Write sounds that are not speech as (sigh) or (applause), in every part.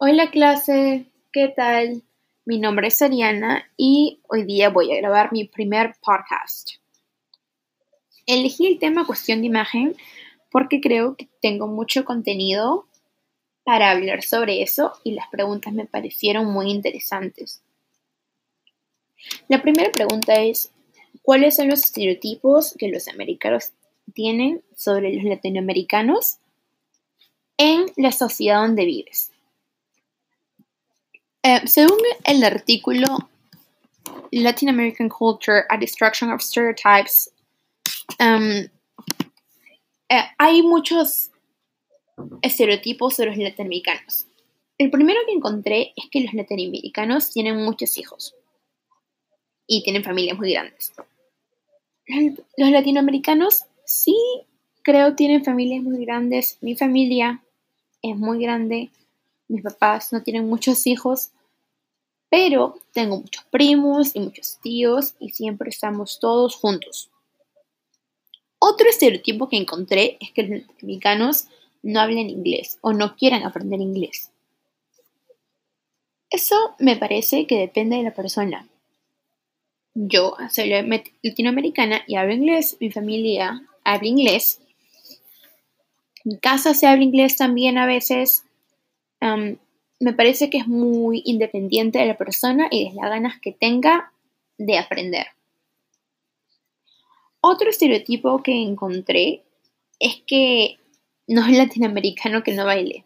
Hola clase, ¿qué tal? Mi nombre es Ariana y hoy día voy a grabar mi primer podcast. Elegí el tema cuestión de imagen porque creo que tengo mucho contenido para hablar sobre eso y las preguntas me parecieron muy interesantes. La primera pregunta es, ¿cuáles son los estereotipos que los americanos tienen sobre los latinoamericanos en la sociedad donde vives? Eh, según el artículo Latin American Culture, a Destruction of Stereotypes, em, eh, hay muchos estereotipos sobre los latinoamericanos. El primero que encontré es que los latinoamericanos tienen muchos hijos y tienen familias muy grandes. Los latinoamericanos sí creo tienen familias muy grandes. Mi familia es muy grande. Mis papás no tienen muchos hijos, pero tengo muchos primos y muchos tíos y siempre estamos todos juntos. Otro estereotipo que encontré es que los latinoamericanos no hablen inglés o no quieran aprender inglés. Eso me parece que depende de la persona. Yo soy latinoamericana y hablo inglés, mi familia habla inglés, mi casa se habla inglés también a veces. Me parece que es muy independiente de la persona y de las ganas que tenga de aprender. Otro estereotipo que encontré es que no es latinoamericano que no baile.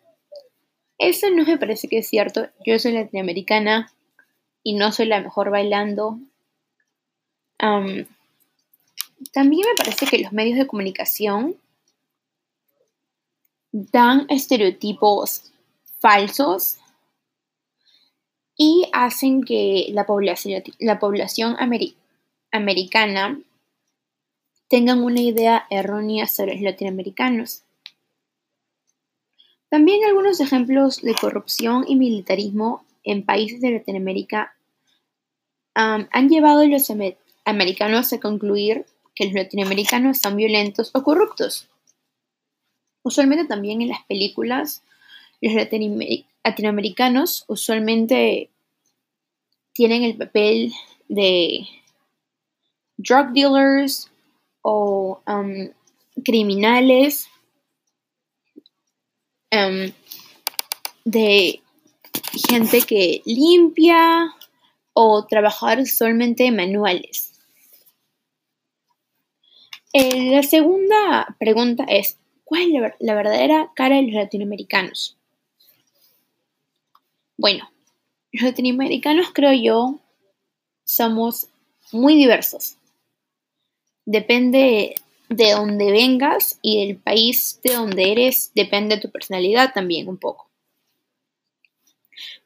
Eso no me parece que es cierto. Yo soy latinoamericana y no soy la mejor bailando. también me parece que los medios de comunicación dan estereotipos falsos y hacen que la población, la población americana tengan una idea errónea sobre los latinoamericanos. También algunos ejemplos de corrupción y militarismo en países de Latinoamérica han llevado a los americanos a concluir que los latinoamericanos son violentos o corruptos. Usualmente también en las películas, los latinoamericanos usualmente tienen el papel de drug dealers o criminales Em, de gente que limpia o trabajar solamente manuales. Eh, la segunda pregunta es, ¿cuál es la, verdadera cara de los latinoamericanos? Bueno, los latinoamericanos creo yo somos muy diversos. Depende de donde vengas y del país de donde eres depende de tu personalidad también un poco.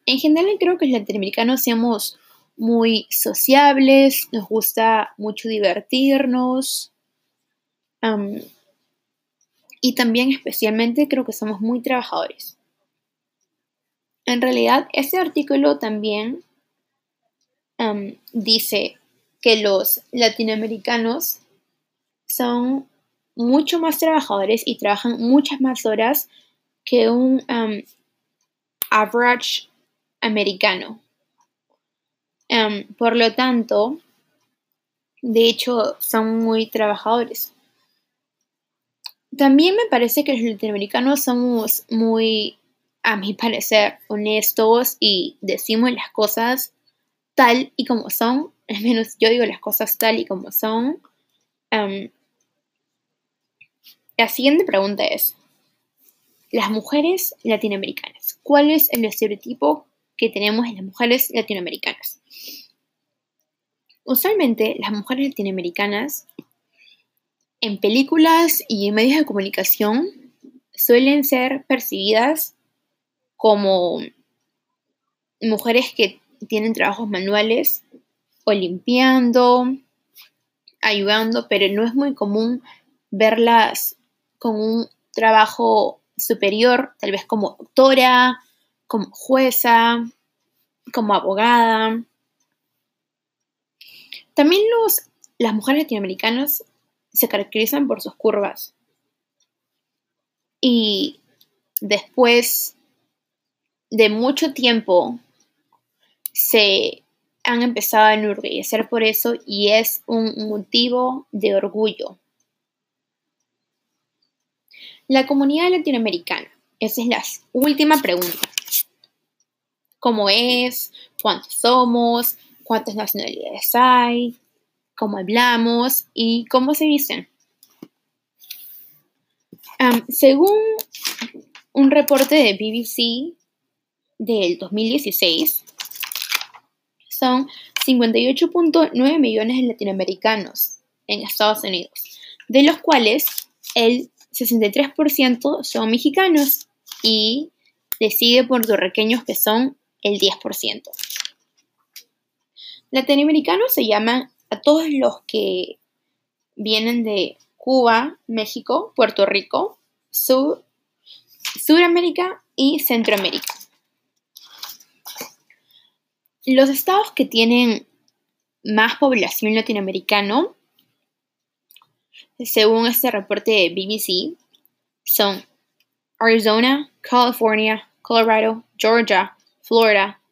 En general creo que los latinoamericanos seamos muy sociables, nos gusta mucho divertirnos y también especialmente creo que somos muy trabajadores. En realidad, este artículo también dice que los latinoamericanos son mucho más trabajadores y trabajan muchas más horas que un um, average americano. Um, por lo tanto, de hecho, son muy trabajadores. También me parece que los latinoamericanos somos muy, a mi parecer, honestos y decimos las cosas tal y como son. (laughs) Al menos yo digo las cosas tal y como son. La siguiente pregunta es, las mujeres latinoamericanas, ¿cuál es el estereotipo que tenemos en las mujeres latinoamericanas? Usualmente las mujeres latinoamericanas en películas y en medios de comunicación suelen ser percibidas como mujeres que tienen trabajos manuales o limpiando, ayudando, pero no es muy común verlas con un trabajo superior, tal vez como doctora, como jueza, como abogada. También los, las mujeres latinoamericanas se caracterizan por sus curvas. Y después de mucho tiempo se han empezado a enorgullecer por eso y es un motivo de orgullo. La comunidad latinoamericana. Esa es la última pregunta. ¿Cómo es? ¿Cuántos somos? ¿Cuántas nacionalidades hay? ¿Cómo hablamos? ¿Y cómo se visten? según un reporte de BBC del 2016, son 58.9 millones de latinoamericanos en Estados Unidos, de los cuales el 63% son mexicanos y le sigue puertorriqueños que son el 10%. Latinoamericanos se llaman a todos los que vienen de Cuba, México, Puerto Rico, Sur, Suramérica y Centroamérica. Los estados que tienen más población latinoamericana, según este reporte de BBC, son Arizona, California, Colorado, Georgia, Florida,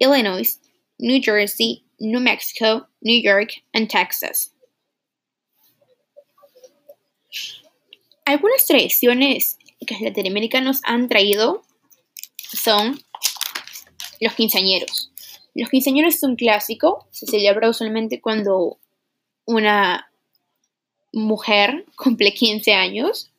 Illinois, New Jersey, New Mexico, New York y Texas. Algunas tradiciones que los latinoamericanos han traído son los quinceañeros. Los quinceañeros es un clásico, se celebra usualmente cuando una mujer cumple 15 años.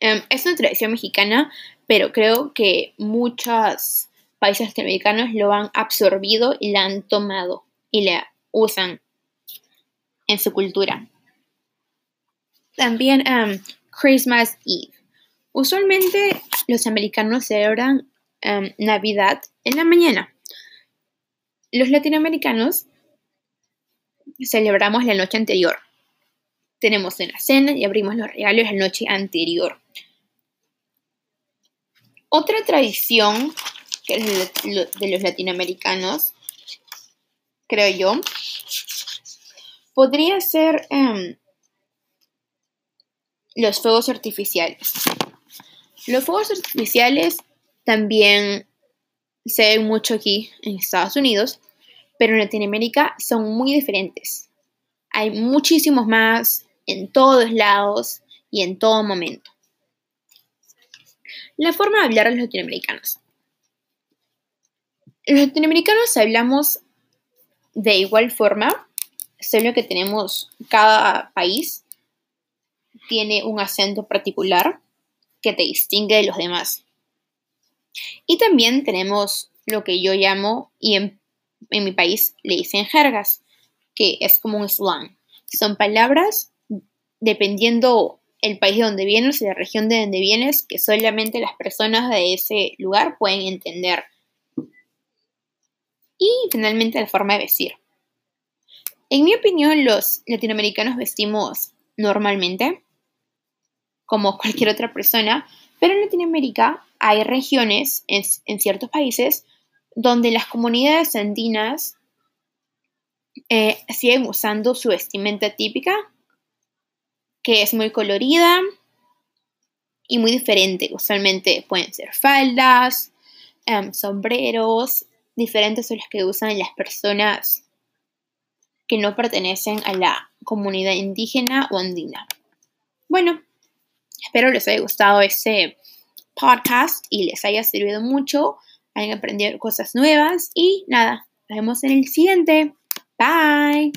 Em, es una tradición mexicana, pero creo que muchos países latinoamericanos lo han absorbido y la han tomado y la usan en su cultura. También em, Christmas Eve. Usualmente los americanos celebran em, Navidad en la mañana. Los latinoamericanos celebramos la noche anterior. Tenemos la cena y abrimos los regalos la noche anterior. Otra tradición que es de los latinoamericanos, creo yo, podría ser em, los fuegos artificiales. Los fuegos artificiales también se ven mucho aquí en Estados Unidos, pero en Latinoamérica son muy diferentes. Hay muchísimos más en todos lados y en todo momento. La forma de hablar de los latinoamericanos. Los latinoamericanos hablamos de igual forma, solo que tenemos cada país tiene un acento particular que te distingue de los demás. Y también tenemos lo que yo llamo, y en, mi país le dicen jergas, que es como un slang. Son palabras dependiendo el país de donde vienes y la región de donde vienes que solamente las personas de ese lugar pueden entender. Y finalmente la forma de vestir. En mi opinión, los latinoamericanos vestimos normalmente, como cualquier otra persona, pero en Latinoamérica hay regiones en, ciertos países donde las comunidades andinas eh, siguen usando su vestimenta típica, que es muy colorida y muy diferente. Usualmente pueden ser faldas, em, sombreros, diferentes son los que usan las personas que no pertenecen a la comunidad indígena o andina. Bueno, Espero les haya gustado este podcast y les haya servido mucho, hayan aprendido cosas nuevas y nada, nos vemos en el siguiente. Bye.